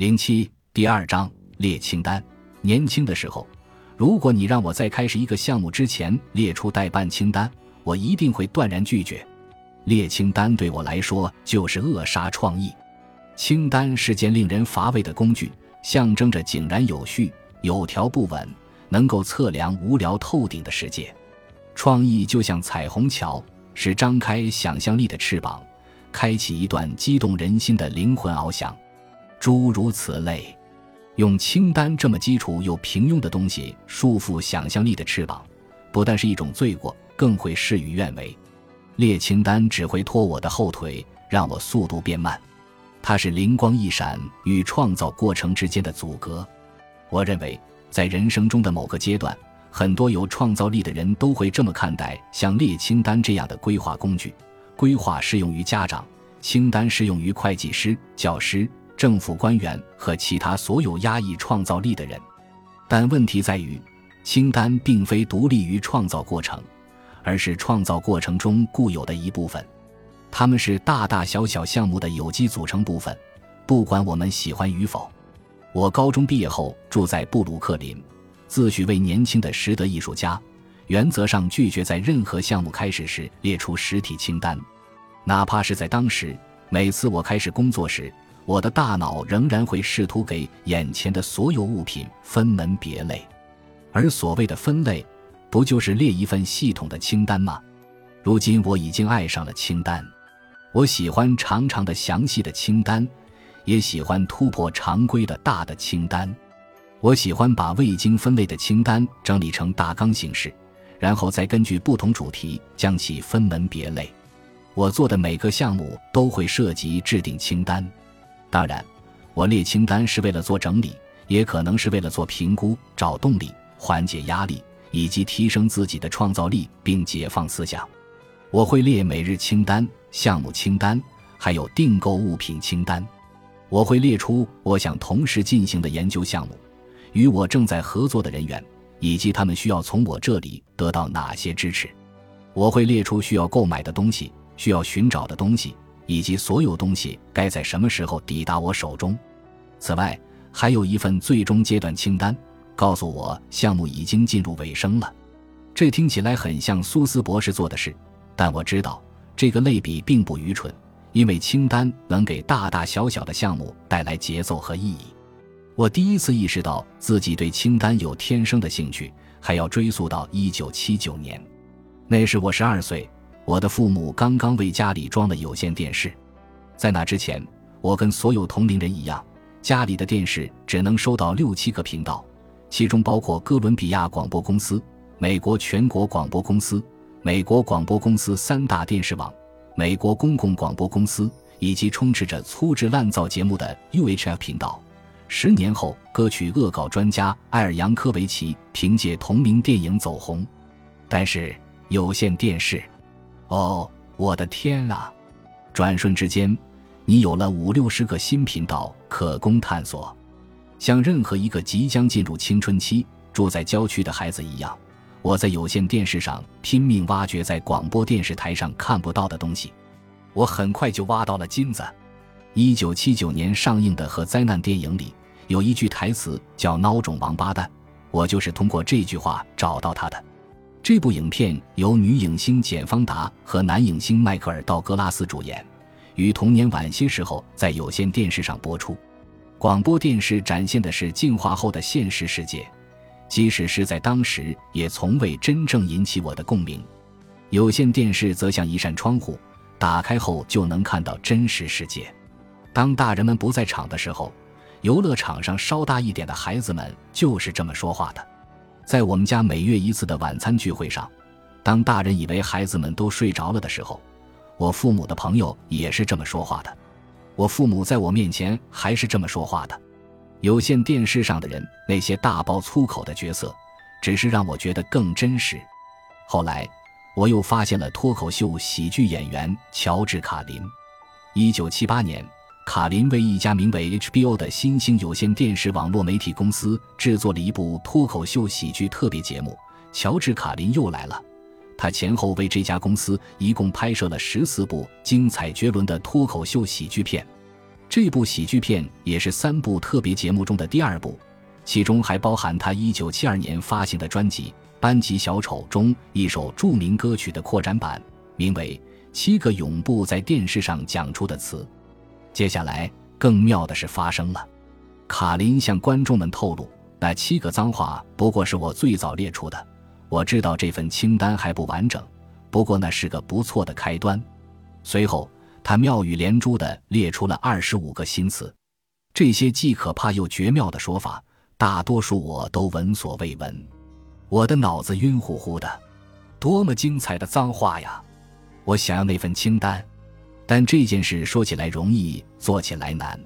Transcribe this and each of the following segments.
零七第二章列清单。年轻的时候，如果你让我在开始一个项目之前列出代办清单，我一定会断然拒绝。列清单对我来说就是扼杀创意。清单是件令人乏味的工具，象征着井然有序、有条不紊，能够测量无聊透顶的世界。创意就像彩虹桥，是张开想象力的翅膀，开启一段激动人心的灵魂翱翔。诸如此类，用清单这么基础又平庸的东西束缚想象力的翅膀，不但是一种罪过，更会事与愿违。列清单只会拖我的后腿，让我速度变慢。它是灵光一闪与创造过程之间的阻隔。我认为，在人生中的某个阶段，很多有创造力的人都会这么看待像列清单这样的规划工具。规划适用于家长，清单适用于会计师、教师。政府官员和其他所有压抑创造力的人，但问题在于，清单并非独立于创造过程，而是创造过程中固有的一部分。它们是大大小小项目的有机组成部分，不管我们喜欢与否。我高中毕业后住在布鲁克林，自诩为年轻的实德艺术家，原则上拒绝在任何项目开始时列出实体清单，哪怕是在当时，每次我开始工作时。我的大脑仍然会试图给眼前的所有物品分门别类，而所谓的分类，不就是列一份系统的清单吗？如今我已经爱上了清单，我喜欢长长的详细的清单，也喜欢突破常规的大的清单。我喜欢把未经分类的清单整理成大纲形式，然后再根据不同主题将其分门别类。我做的每个项目都会涉及制定清单。当然，我列清单是为了做整理，也可能是为了做评估、找动力、缓解压力以及提升自己的创造力并解放思想。我会列每日清单、项目清单，还有订购物品清单。我会列出我想同时进行的研究项目，与我正在合作的人员，以及他们需要从我这里得到哪些支持。我会列出需要购买的东西，需要寻找的东西。以及所有东西该在什么时候抵达我手中。此外，还有一份最终阶段清单，告诉我项目已经进入尾声了。这听起来很像苏斯博士做的事，但我知道这个类比并不愚蠢，因为清单能给大大小小的项目带来节奏和意义。我第一次意识到自己对清单有天生的兴趣，还要追溯到1979年，那时我十二岁。我的父母刚刚为家里装了有线电视，在那之前，我跟所有同龄人一样，家里的电视只能收到六七个频道，其中包括哥伦比亚广播公司、美国全国广播公司、美国广播公司三大电视网、美国公共广播公司以及充斥着粗制滥造节目的 UHF 频道。十年后，歌曲恶搞专家艾尔扬科维奇凭借同名电影走红，但是有线电视。哦，我的天啊！转瞬之间，你有了五六十个新频道可供探索。像任何一个即将进入青春期、住在郊区的孩子一样，我在有线电视上拼命挖掘在广播电视台上看不到的东西。我很快就挖到了金子。一九七九年上映的和灾难电影里有一句台词叫“孬种王八蛋”，我就是通过这句话找到他的。这部影片由女影星简·方达和男影星迈克尔·道格拉斯主演，于童年晚些时候在有线电视上播出。广播电视展现的是进化后的现实世界，即使是在当时，也从未真正引起我的共鸣。有线电视则像一扇窗户，打开后就能看到真实世界。当大人们不在场的时候，游乐场上稍大一点的孩子们就是这么说话的。在我们家每月一次的晚餐聚会上，当大人以为孩子们都睡着了的时候，我父母的朋友也是这么说话的。我父母在我面前还是这么说话的。有线电视上的人那些大爆粗口的角色，只是让我觉得更真实。后来，我又发现了脱口秀喜剧演员乔治·卡林。一九七八年。卡林为一家名为 HBO 的新兴有线电视网络媒体公司制作了一部脱口秀喜剧特别节目。乔治·卡林又来了。他前后为这家公司一共拍摄了十四部精彩绝伦的脱口秀喜剧片。这部喜剧片也是三部特别节目中的第二部，其中还包含他1972年发行的专辑《班级小丑》中一首著名歌曲的扩展版，名为《七个永不在电视上讲出的词》。接下来，更妙的事发生了，卡林向观众们透露，那七个脏话不过是我最早列出的。我知道这份清单还不完整，不过那是个不错的开端。随后，他妙语连珠地列出了二十五个新词，这些既可怕又绝妙的说法，大多数我都闻所未闻。我的脑子晕乎乎的，多么精彩的脏话呀！我想要那份清单。但这件事说起来容易，做起来难。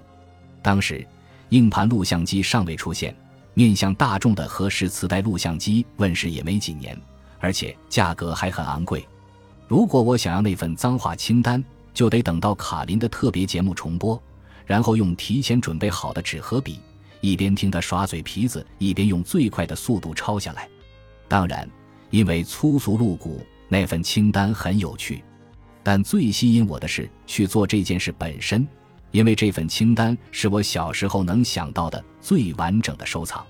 当时，硬盘录像机尚未出现，面向大众的核实磁带录像机问世也没几年，而且价格还很昂贵。如果我想要那份脏话清单，就得等到卡林的特别节目重播，然后用提前准备好的纸和笔，一边听他耍嘴皮子，一边用最快的速度抄下来。当然，因为粗俗露骨，那份清单很有趣。但最吸引我的是去做这件事本身，因为这份清单是我小时候能想到的最完整的收藏。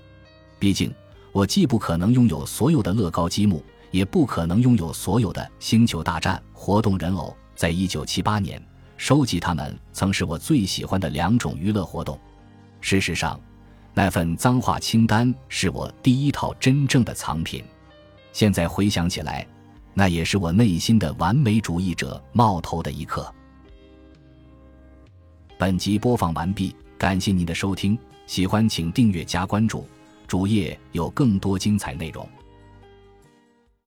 毕竟，我既不可能拥有所有的乐高积木，也不可能拥有所有的《星球大战》活动人偶。在一九七八年，收集它们曾是我最喜欢的两种娱乐活动。事实上，那份脏话清单是我第一套真正的藏品。现在回想起来。那也是我内心的完美主义者冒头的一刻。本集播放完毕，感谢您的收听，喜欢请订阅加关注，主页有更多精彩内容。